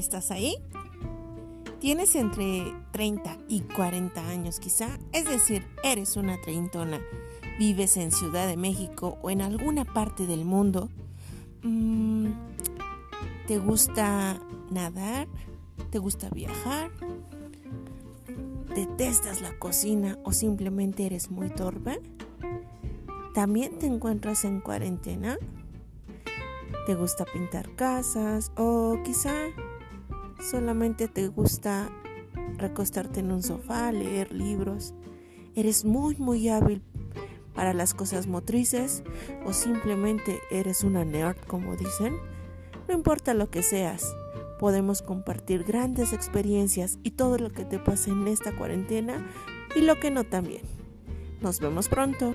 ¿Estás ahí? Tienes entre 30 y 40 años quizá, es decir, eres una treintona. Vives en Ciudad de México o en alguna parte del mundo. Mm, ¿Te gusta nadar? ¿Te gusta viajar? ¿Detestas la cocina o simplemente eres muy torpe? ¿También te encuentras en cuarentena? ¿Te gusta pintar casas o quizá solamente te gusta recostarte en un sofá, leer libros? ¿Eres muy muy hábil para las cosas motrices o simplemente eres una nerd como dicen? No importa lo que seas, podemos compartir grandes experiencias y todo lo que te pasa en esta cuarentena y lo que no también. Nos vemos pronto.